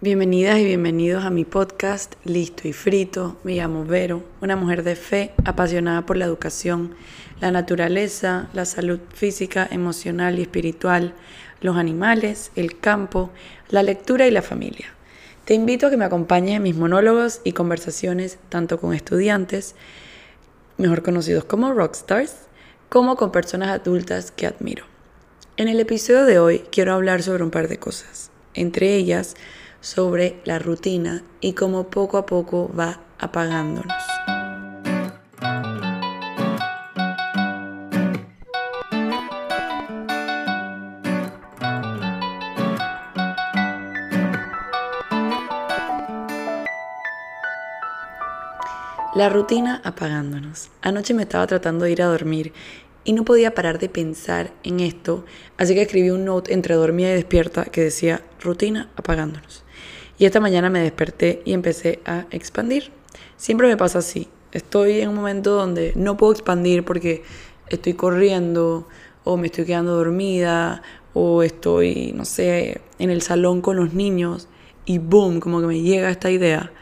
Bienvenidas y bienvenidos a mi podcast Listo y Frito. Me llamo Vero, una mujer de fe apasionada por la educación, la naturaleza, la salud física, emocional y espiritual, los animales, el campo, la lectura y la familia. Te invito a que me acompañes en mis monólogos y conversaciones tanto con estudiantes, mejor conocidos como rockstars, como con personas adultas que admiro. En el episodio de hoy quiero hablar sobre un par de cosas, entre ellas sobre la rutina y cómo poco a poco va apagándonos. La rutina apagándonos. Anoche me estaba tratando de ir a dormir y no podía parar de pensar en esto, así que escribí un note entre dormida y despierta que decía rutina apagándonos. Y esta mañana me desperté y empecé a expandir. Siempre me pasa así. Estoy en un momento donde no puedo expandir porque estoy corriendo o me estoy quedando dormida o estoy, no sé, en el salón con los niños y boom, como que me llega esta idea.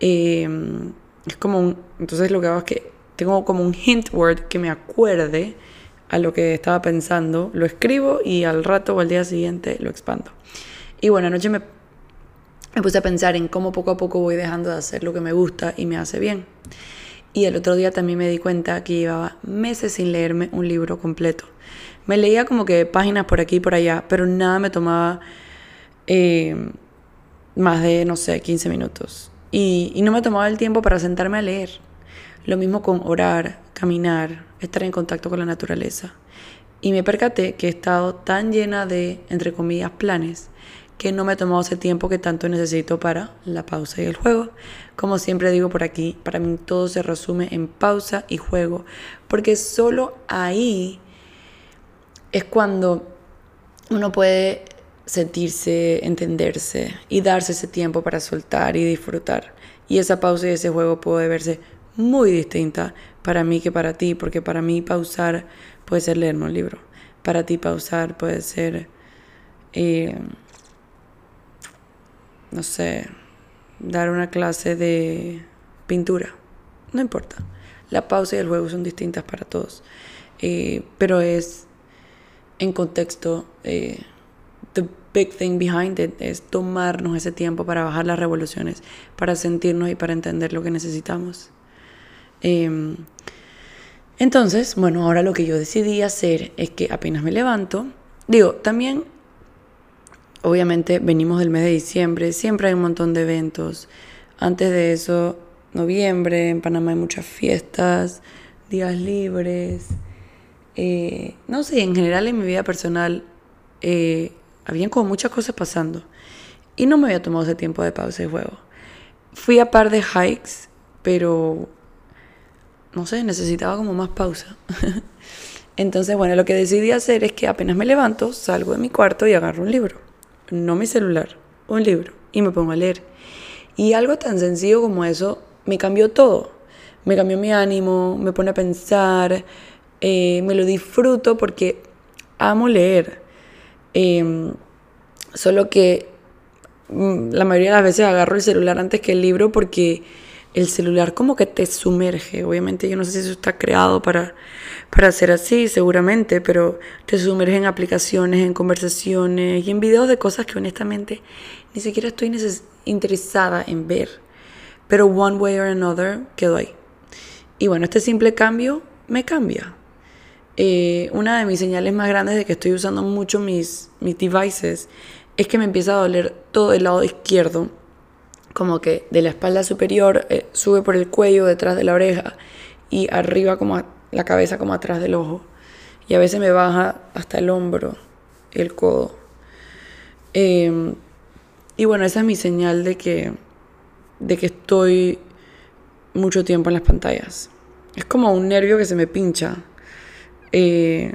Em, es como un, entonces lo que hago es que tengo como un hint word que me acuerde a lo que estaba pensando, lo escribo y al rato o al día siguiente lo expando. Y bueno, anoche me me puse a pensar en cómo poco a poco voy dejando de hacer lo que me gusta y me hace bien. Y el otro día también me di cuenta que llevaba meses sin leerme un libro completo. Me leía como que páginas por aquí y por allá, pero nada me tomaba eh, más de, no sé, 15 minutos. Y, y no me tomaba el tiempo para sentarme a leer. Lo mismo con orar, caminar, estar en contacto con la naturaleza. Y me percaté que he estado tan llena de, entre comillas, planes, que no me he tomado ese tiempo que tanto necesito para la pausa y el juego. Como siempre digo por aquí, para mí todo se resume en pausa y juego, porque solo ahí es cuando uno puede sentirse, entenderse y darse ese tiempo para soltar y disfrutar. Y esa pausa y ese juego puede verse muy distinta para mí que para ti, porque para mí pausar puede ser leerme un libro, para ti pausar puede ser... Eh, no sé, dar una clase de pintura. No importa. La pausa y el juego son distintas para todos. Eh, pero es en contexto, eh, the big thing behind it es tomarnos ese tiempo para bajar las revoluciones, para sentirnos y para entender lo que necesitamos. Em, entonces, bueno, ahora lo que yo decidí hacer es que apenas me levanto, digo, también obviamente venimos del mes de diciembre, siempre hay un montón de eventos. Antes de eso, noviembre, en Panamá hay muchas fiestas, días libres. Eh, no sé, en general en mi vida personal eh, habían como muchas cosas pasando. Y no me había tomado ese tiempo de pausa y juego. Fui a par de hikes, pero no sé, necesitaba como más pausa. Entonces, bueno, lo que decidí hacer es que apenas me levanto, salgo de mi cuarto y agarro un libro no mi celular, un libro y me pongo a leer. Y algo tan sencillo como eso me cambió todo. Me cambió mi ánimo, me pone a pensar, eh, me lo disfruto porque amo leer. Em, solo que mm, la mayoría de las veces agarro el celular antes que el libro porque el celular como que te sumerge. Obviamente yo no sé si eso está creado para, para ser así, seguramente, pero te sumerge en aplicaciones, en conversaciones y en videos de cosas que honestamente ni siquiera estoy interesada en ver. Pero one way or another quedo ahí. Y bueno, este simple cambio me cambia. Eh, una de mis señales más grandes de que estoy usando mucho mis, mis devices es que me empieza a doler todo el lado izquierdo como que de la espalda superior eh, sube por el cuello, detrás de la oreja y arriba como la cabeza como atrás del ojo. Y a veces me baja hasta el hombro, el codo. Em, y bueno, esa es mi señal de que, de que estoy mucho tiempo en las pantallas. Es como un nervio que se me pincha. Eh,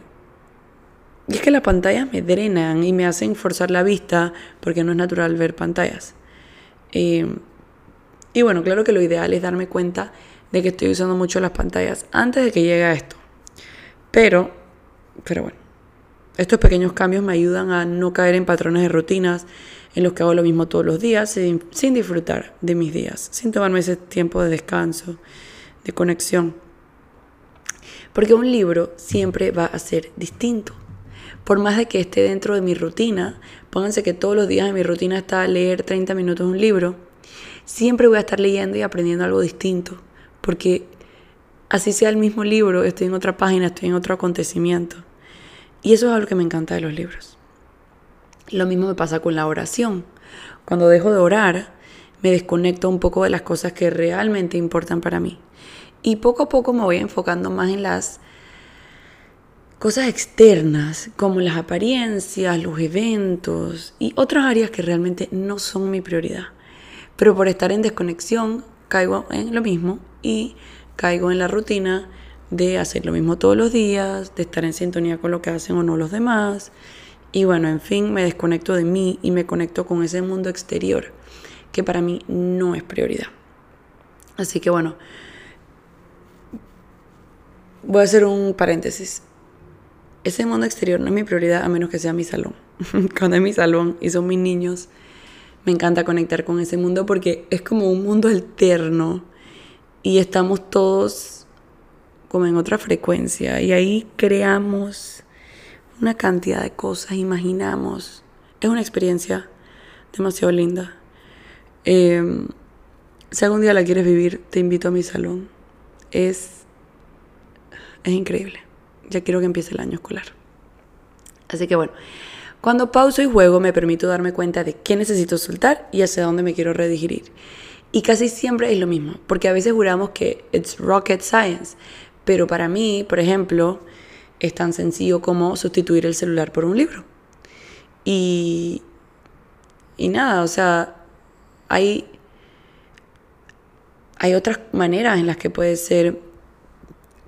y es que las pantallas me drenan y me hacen forzar la vista porque no es natural ver pantallas. Eh, y bueno, claro que lo ideal es darme cuenta de que estoy usando mucho las pantallas antes de que llegue a esto. Pero, pero bueno, estos pequeños cambios me ayudan a no caer en patrones de rutinas, en los que hago lo mismo todos los días sin, sin disfrutar de mis días, sin tomarme ese tiempo de descanso, de conexión. Porque un libro siempre va a ser distinto. Por más de que esté dentro de mi rutina, pónganse que todos los días en mi rutina está leer 30 minutos un libro, siempre voy a estar leyendo y aprendiendo algo distinto. Porque así sea el mismo libro, estoy en otra página, estoy en otro acontecimiento. Y eso es algo que me encanta de los libros. Lo mismo me pasa con la oración. Cuando dejo de orar, me desconecto un poco de las cosas que realmente importan para mí. Y poco a poco me voy enfocando más en las cosas externas, como las apariencias, los eventos y otras áreas que realmente no son mi prioridad. Pero por estar en desconexión, caigo en lo mismo y caigo en la rutina de hacer lo mismo todos los días, de estar en sintonía con lo que hacen o no los demás. Y bueno, en fin, me desconecto de mí y me conecto con ese mundo exterior que para mí no es prioridad. Así que bueno, voy a hacer un paréntesis. Ese mundo exterior no es mi prioridad a menos que sea mi salón. Cuando es mi salón y son mis niños, me encanta conectar con ese mundo porque es como un mundo alterno y estamos todos como en otra frecuencia y ahí creamos una cantidad de cosas, imaginamos. Es una experiencia demasiado linda. Em, si algún día la quieres vivir, te invito a mi salón. Es, es increíble. Ya quiero que empiece el año escolar. Así que bueno, cuando pauso y juego me permito darme cuenta de qué necesito soltar y hacia dónde me quiero redirigir. Y casi siempre es lo mismo, porque a veces juramos que it's rocket science, pero para mí, por ejemplo, es tan sencillo como sustituir el celular por un libro. Y, y nada, o sea, hay, hay otras maneras en las que puede ser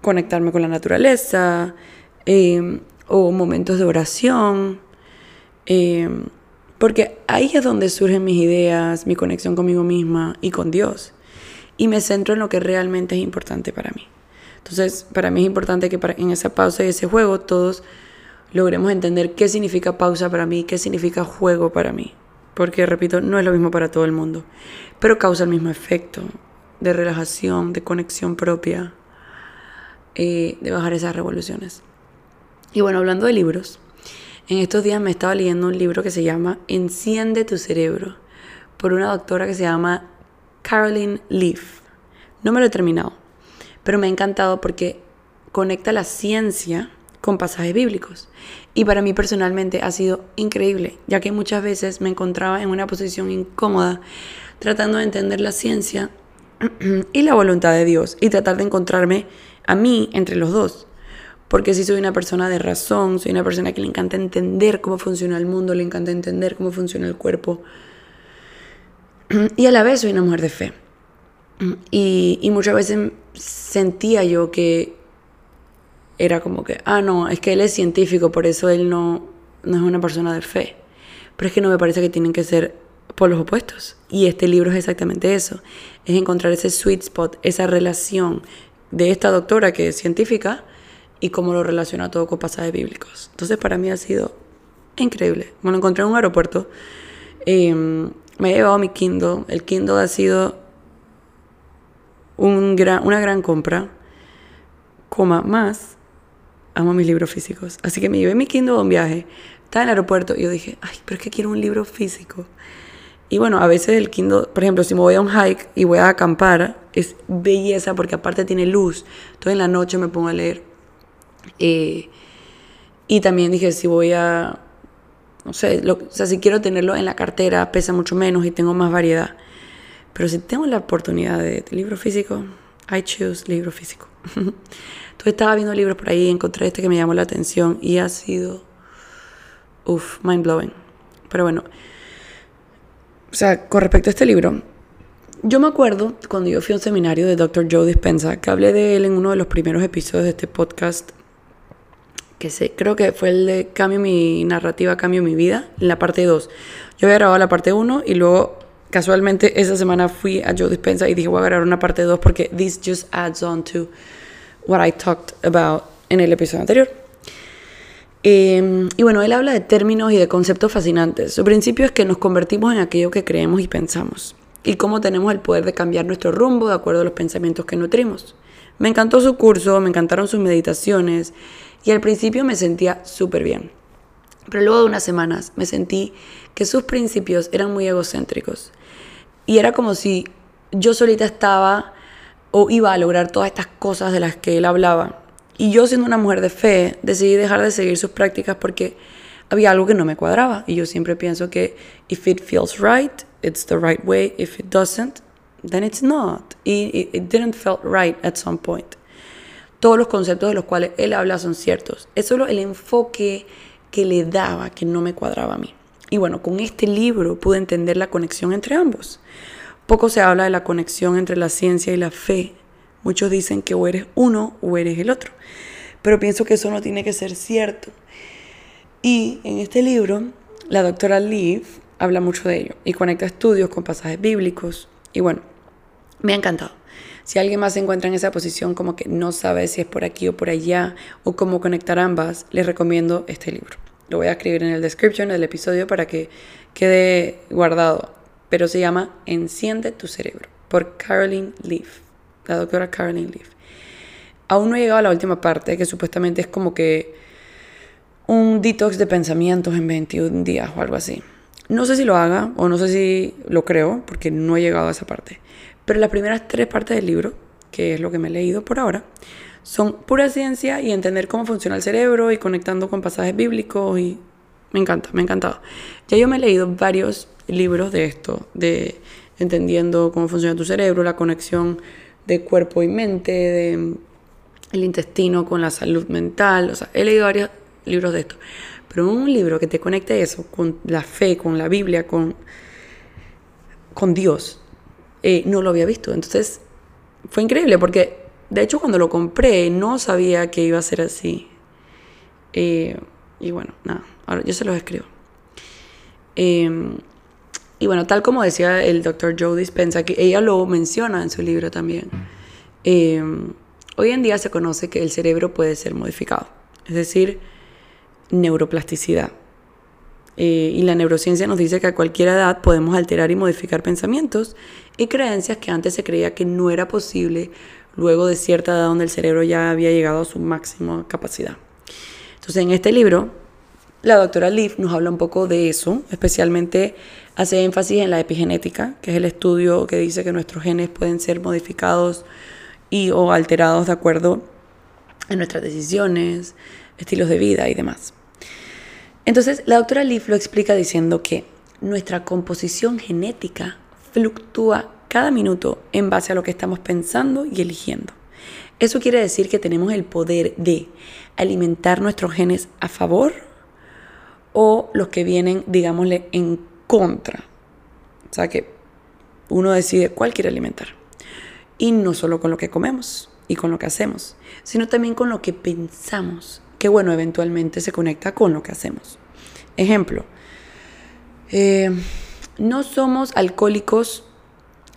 conectarme con la naturaleza, em, o momentos de oración, em, porque ahí es donde surgen mis ideas, mi conexión conmigo misma y con Dios. Y me centro en lo que realmente es importante para mí. Entonces, para mí es importante que en esa pausa y ese juego todos logremos entender qué significa pausa para mí, qué significa juego para mí. Porque, repito, no es lo mismo para todo el mundo, pero causa el mismo efecto de relajación, de conexión propia, eh, de bajar esas revoluciones. Y bueno, hablando de libros, en estos días me estaba leyendo un libro que se llama Enciende tu cerebro, por una doctora que se llama Caroline Leaf. No me lo he terminado, pero me ha encantado porque conecta la ciencia con pasajes bíblicos. Y para mí personalmente ha sido increíble, ya que muchas veces me encontraba en una posición incómoda tratando de entender la ciencia y la voluntad de Dios y tratar de encontrarme a mí entre los dos. Porque si soy una persona de razón, soy una persona que le encanta entender cómo funciona el mundo, le encanta entender cómo funciona el cuerpo. Y a la vez soy una mujer de fe. Y, y muchas veces sentía yo que era como que, ah, no, es que él es científico, por eso él no, no es una persona de fe. Pero es que no me parece que tienen que ser por los opuestos. Y este libro es exactamente eso. Es encontrar ese sweet spot, esa relación de esta doctora que es científica y cómo lo relaciona todo con pasajes bíblicos. Entonces para mí ha sido increíble. Me lo encontré en un aeropuerto. Em, me he llevado mi Kindle. El Kindle ha sido un gran, una gran compra, coma más, amo mis libros físicos. Así que me llevé mi Kindle a un viaje, estaba en el aeropuerto y yo dije, ay, pero es que quiero un libro físico. Y bueno, a veces el Kindle, por ejemplo, si me voy a un hike y voy a acampar, es belleza porque aparte tiene luz. Entonces en la noche me pongo a leer. Eh, y también dije, si voy a, no sé, o sea, si quiero tenerlo en la cartera, pesa mucho menos y tengo más variedad. Pero si tengo la oportunidad de, libro físico, I choose libro físico. Entonces estaba viendo libros por ahí, encontré este que me llamó la atención y ha sido, uff, mind blowing. Pero bueno, o sea, con respecto a este libro, yo me acuerdo cuando yo fui a un seminario de Dr. Joe Dispenza, que hablé de él en uno de los primeros episodios de este podcast, que sé, creo que fue el de Cambio mi narrativa, Cambio mi vida, en la parte 2. Yo había grabado la parte 1 y luego casualmente esa semana fui a Joe Dispenza y dije voy a grabar una parte 2 porque this just adds on to what I talked about en el episodio anterior. Em, y bueno, él habla de términos y de conceptos fascinantes. Su principio es que nos convertimos en aquello que creemos y pensamos, y cómo tenemos el poder de cambiar nuestro rumbo de acuerdo a los pensamientos que nutrimos. Me encantó su curso, me encantaron sus meditaciones, y al principio me sentía súper bien. Pero luego de unas semanas me sentí que sus principios eran muy egocéntricos. Y era como si yo solita estaba o iba a lograr todas estas cosas de las que él hablaba. Y yo siendo una mujer de fe, decidí dejar de seguir sus prácticas porque había algo que no me cuadraba. Y yo siempre pienso que if it feels right, it's the right way. If it doesn't, then it's not. Y it, didn't feel right at some point. Todos los conceptos de los cuales él habla son ciertos. Es solo el enfoque que le daba que no me cuadraba a mí. Y bueno, con este libro pude entender la conexión entre ambos. Poco se habla de la conexión entre la ciencia y la fe. Muchos dicen que o eres uno o eres el otro. Pero pienso que eso no tiene que ser cierto. Y en este libro, la doctora Leaf habla mucho de ello y conecta estudios con pasajes bíblicos. Y bueno, me ha encantado. Si alguien más se encuentra en esa posición como que no sabe si es por aquí o por allá o cómo conectar ambas, les recomiendo este libro. Lo voy a escribir en el description del episodio para que quede guardado. Pero se llama Enciende tu cerebro por Caroline Leaf, la doctora Caroline Leaf. Aún no he llegado a la última parte, que supuestamente es como que un detox de pensamientos en 21 días o algo así. No sé si lo haga o no sé si lo creo, porque no he llegado a esa parte. Pero las primeras tres partes del libro, que es lo que me he leído por ahora, son pura ciencia y entender cómo funciona el cerebro y conectando con pasajes bíblicos y me encanta, me ha encantado. Ya yo me he leído varios libros de esto, de entendiendo cómo funciona tu cerebro, la conexión de cuerpo y mente, de el intestino con la salud mental, o sea, he leído varios libros de esto, pero un libro que te conecte eso con la fe, con la Biblia, con, con Dios, eh, no lo había visto. Entonces, fue increíble porque de hecho, cuando lo compré, no sabía que iba a ser así. Eh, y bueno, nada, ahora yo se los escribo. Em, y bueno, tal como decía el doctor Joe Dispensa, que ella lo menciona en su libro también, em, hoy en día se conoce que el cerebro puede ser modificado, es decir, neuroplasticidad. Eh, y la neurociencia nos dice que a cualquier edad podemos alterar y modificar pensamientos y creencias que antes se creía que no era posible luego de cierta edad donde el cerebro ya había llegado a su máxima capacidad. Entonces, en este libro, la doctora Leaf nos habla un poco de eso, especialmente hace énfasis en la epigenética, que es el estudio que dice que nuestros genes pueden ser modificados y o alterados de acuerdo a nuestras decisiones, estilos de vida y demás. Entonces, la doctora Leaf lo explica diciendo que nuestra composición genética fluctúa cada minuto en base a lo que estamos pensando y eligiendo. Eso quiere decir que tenemos el poder de alimentar nuestros genes a favor o los que vienen, digámosle, en contra. O sea que uno decide cuál quiere alimentar. Y no solo con lo que comemos y con lo que hacemos, sino también con lo que pensamos, que bueno, eventualmente se conecta con lo que hacemos. Ejemplo, eh, no somos alcohólicos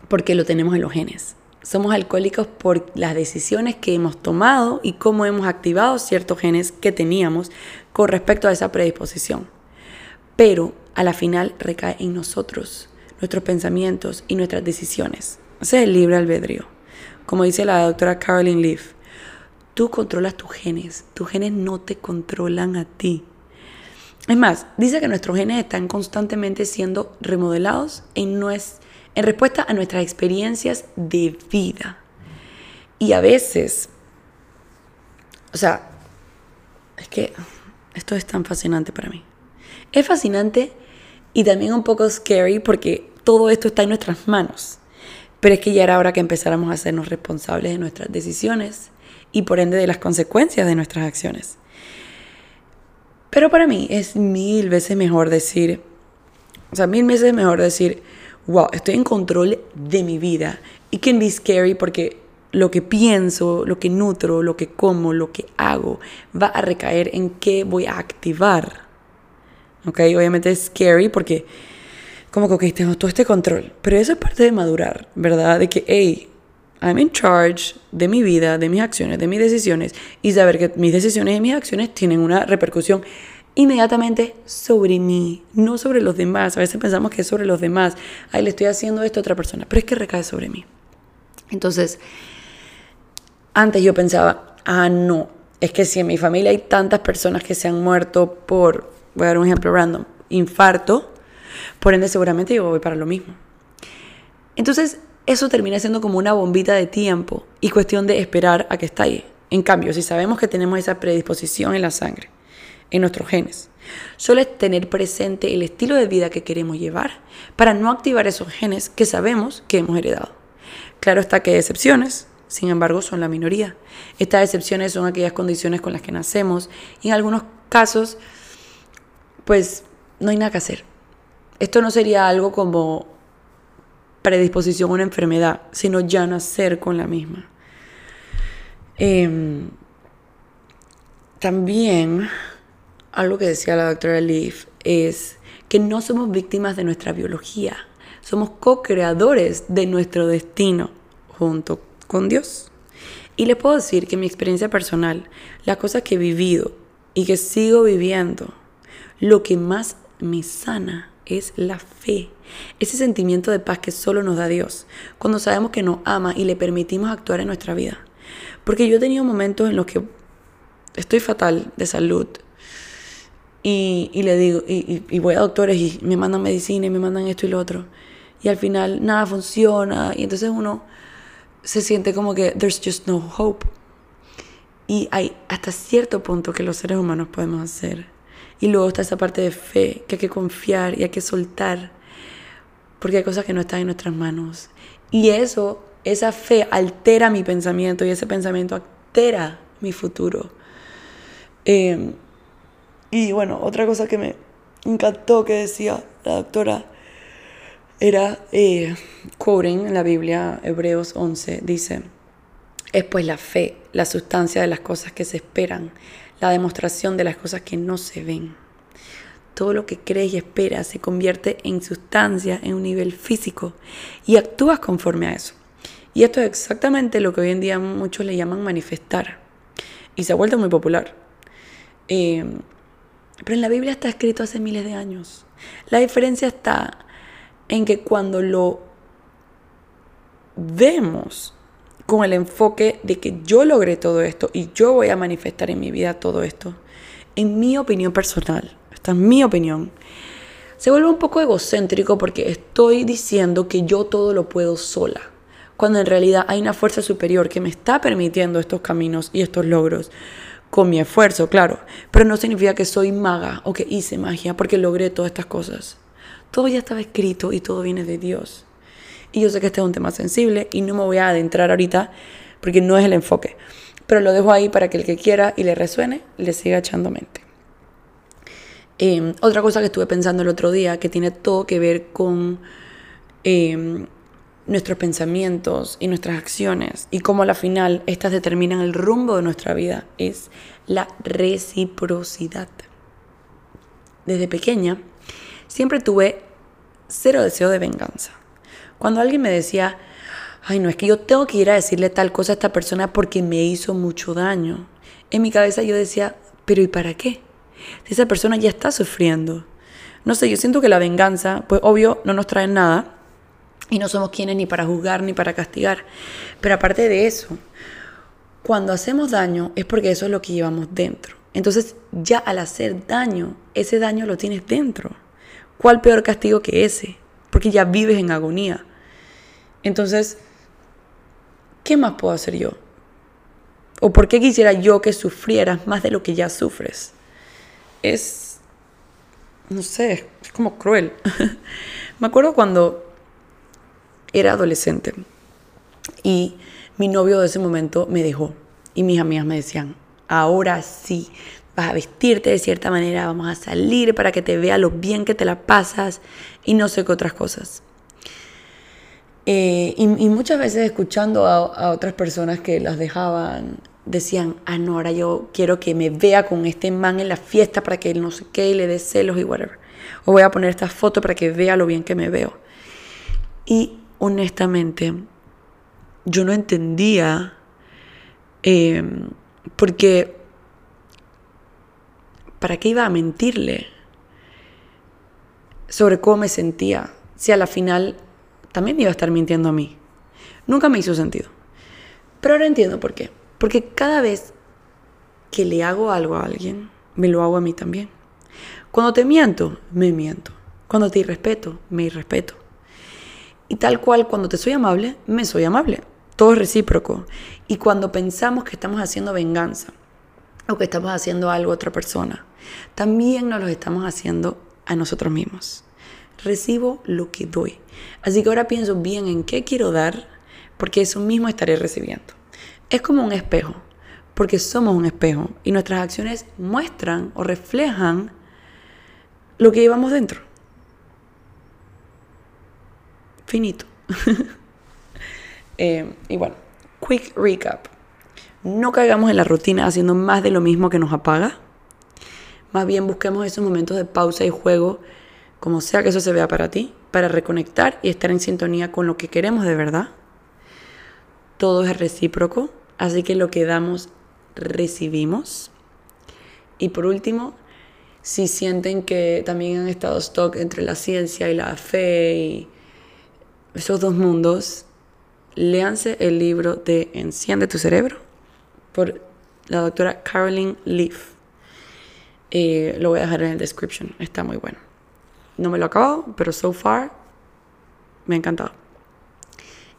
porque lo tenemos en los genes. Somos alcohólicos por las decisiones que hemos tomado y cómo hemos activado ciertos genes que teníamos con respecto a esa predisposición. Pero a la final recae en nosotros, nuestros pensamientos y nuestras decisiones. Ese es el libre albedrío. Como dice la doctora Caroline Leaf, tú controlas tus genes, tus genes no te controlan a ti. Es más, dice que nuestros genes están constantemente siendo remodelados en, en respuesta a nuestras experiencias de vida. Y a veces, o sea, es que esto es tan fascinante para mí. Es fascinante y también un poco scary porque todo esto está en nuestras manos. Pero es que ya era hora que empezáramos a hacernos responsables de nuestras decisiones y por ende de las consecuencias de nuestras acciones. Pero para mí es mil veces mejor decir, o sea, mil veces mejor decir, wow, estoy en control de mi vida. It can be scary porque lo que pienso, lo que nutro, lo que como, lo que hago, va a recaer en qué voy a activar. ¿Ok? Obviamente es scary porque como que tengo todo este control. Pero eso es parte de madurar, ¿verdad? De que, hey, I'm in charge de mi vida, de mis acciones, de mis decisiones y saber que mis decisiones y mis acciones tienen una repercusión inmediatamente sobre mí, no sobre los demás. A veces pensamos que es sobre los demás. Ay, le estoy haciendo esto a otra persona, pero es que recae sobre mí. Entonces, antes yo pensaba, ah, no, es que si en mi familia hay tantas personas que se han muerto por, voy a dar un ejemplo random, infarto, por ende seguramente yo voy para lo mismo. Entonces, eso termina siendo como una bombita de tiempo y cuestión de esperar a que estalle. En cambio, si sabemos que tenemos esa predisposición en la sangre, en nuestros genes, solo es tener presente el estilo de vida que queremos llevar para no activar esos genes que sabemos que hemos heredado. Claro está que hay excepciones, sin embargo son la minoría. Estas excepciones son aquellas condiciones con las que nacemos y en algunos casos, pues no hay nada que hacer. Esto no sería algo como predisposición a una enfermedad, sino ya nacer con la misma. Em, también algo que decía la doctora Leaf es que no somos víctimas de nuestra biología. Somos co-creadores de nuestro destino junto con Dios. Y les puedo decir que mi experiencia personal, las cosas que he vivido y que sigo viviendo, lo que más me sana es la fe. Ese sentimiento de paz que solo nos da Dios. Cuando sabemos que nos ama y le permitimos actuar en nuestra vida. Porque yo he tenido momentos en los que estoy fatal de salud. Y, le digo, y, y voy a doctores y me mandan medicina y me mandan esto y lo otro y al final nada funciona y entonces uno se siente como que there's just no hope. Y hay hasta cierto punto que los seres humanos podemos hacer. Y luego está esa parte de fe, que hay que confiar y hay que soltar, porque hay cosas que no están en nuestras manos. Y eso, esa fe altera mi pensamiento y ese pensamiento altera mi futuro. Em, y bueno, otra cosa que me encantó que decía la doctora era eh, quoting en la Biblia, Hebreos 11, dice, es pues la fe, la sustancia de las cosas que se esperan, la demostración de las cosas que no se ven. Todo lo que crees y esperas se convierte en sustancia en un nivel físico y actúas conforme a eso. Y esto es exactamente lo que hoy en día muchos le llaman manifestar. Y se ha vuelto muy popular. Eh, pero en la Biblia está escrito hace miles de años. La diferencia está en que cuando lo vemos con el enfoque de que yo logré todo esto y yo voy a manifestar en mi vida todo esto, en mi opinión personal, esta es mi opinión, se vuelve un poco egocéntrico porque estoy diciendo que yo todo lo puedo sola, cuando en realidad hay una fuerza superior que me está permitiendo estos caminos y estos logros con mi esfuerzo, claro, pero no significa que soy maga o que hice magia porque logré todas estas cosas. Todo ya estaba escrito y todo viene de Dios. Y yo sé que este es un tema sensible y no me voy a adentrar ahorita porque no es el enfoque. Pero lo dejo ahí para que el que quiera y le resuene, le siga echando mente. Em, otra cosa que estuve pensando el otro día, que tiene todo que ver con em, nuestros pensamientos y nuestras acciones y cómo a la final estas determinan el rumbo de nuestra vida, es la reciprocidad. Desde pequeña siempre tuve cero deseo de venganza. Cuando alguien me decía, ay, no, es que yo tengo que ir a decirle tal cosa a esta persona porque me hizo mucho daño, en mi cabeza yo decía, pero ¿y para qué? Si esa persona ya está sufriendo. No sé, yo siento que la venganza, pues obvio, no nos trae nada y no somos quienes ni para juzgar ni para castigar. Pero aparte de eso, cuando hacemos daño es porque eso es lo que llevamos dentro. Entonces ya al hacer daño, ese daño lo tienes dentro. ¿Cuál peor castigo que ese? Porque ya vives en agonía. Entonces, ¿qué más puedo hacer yo? ¿O por qué quisiera yo que sufrieras más de lo que ya sufres? Es, no sé, es como cruel. Me acuerdo cuando era adolescente y mi novio de ese momento me dejó y mis amigas me decían, ahora sí, vas a vestirte de cierta manera, vamos a salir para que te vea lo bien que te la pasas y no sé qué otras cosas. Eh, y, muchas veces escuchando a, otras personas que las dejaban, decían, ah, no, ahora yo quiero que me vea con este man en la fiesta para que él no sé qué y le dé celos y whatever. O voy a poner esta foto para que vea lo bien que me veo. Y honestamente, yo no entendía em, porque ¿para qué iba a mentirle sobre cómo me sentía si a la final también iba a estar mintiendo a mí? Nunca me hizo sentido. Pero ahora entiendo por qué. Porque cada vez que le hago algo a alguien, me lo hago a mí también. Cuando te miento, me miento. Cuando te irrespeto, me irrespeto. Y tal cual, cuando te soy amable, me soy amable. Todo es recíproco. Y cuando pensamos que estamos haciendo venganza o que estamos haciendo algo a otra persona, también nos lo estamos haciendo a nosotros mismos. Recibo lo que doy. Así que ahora pienso bien en qué quiero dar, porque eso mismo estaré recibiendo. Es como un espejo, porque somos un espejo y nuestras acciones muestran o reflejan lo que llevamos dentro. Finito. Eh, y bueno, quick recap. No caigamos en la rutina haciendo más de lo mismo que nos apaga. Más bien busquemos esos momentos de pausa y juego, como sea que eso se vea para ti, para reconectar y estar en sintonía con lo que queremos de verdad. Todo es recíproco, así que lo que damos, recibimos. Y por último, si sienten que también han estado stock entre la ciencia y la fe y esos dos mundos, léanse el libro de Enciende tu cerebro por la doctora Caroline Leaf. Eh, lo voy a dejar en el description, está muy bueno. No me lo he acabado, pero so far me ha encantado.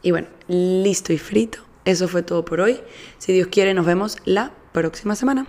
Y bueno, listo y frito. Eso fue todo por hoy. Si Dios quiere, nos vemos la próxima semana.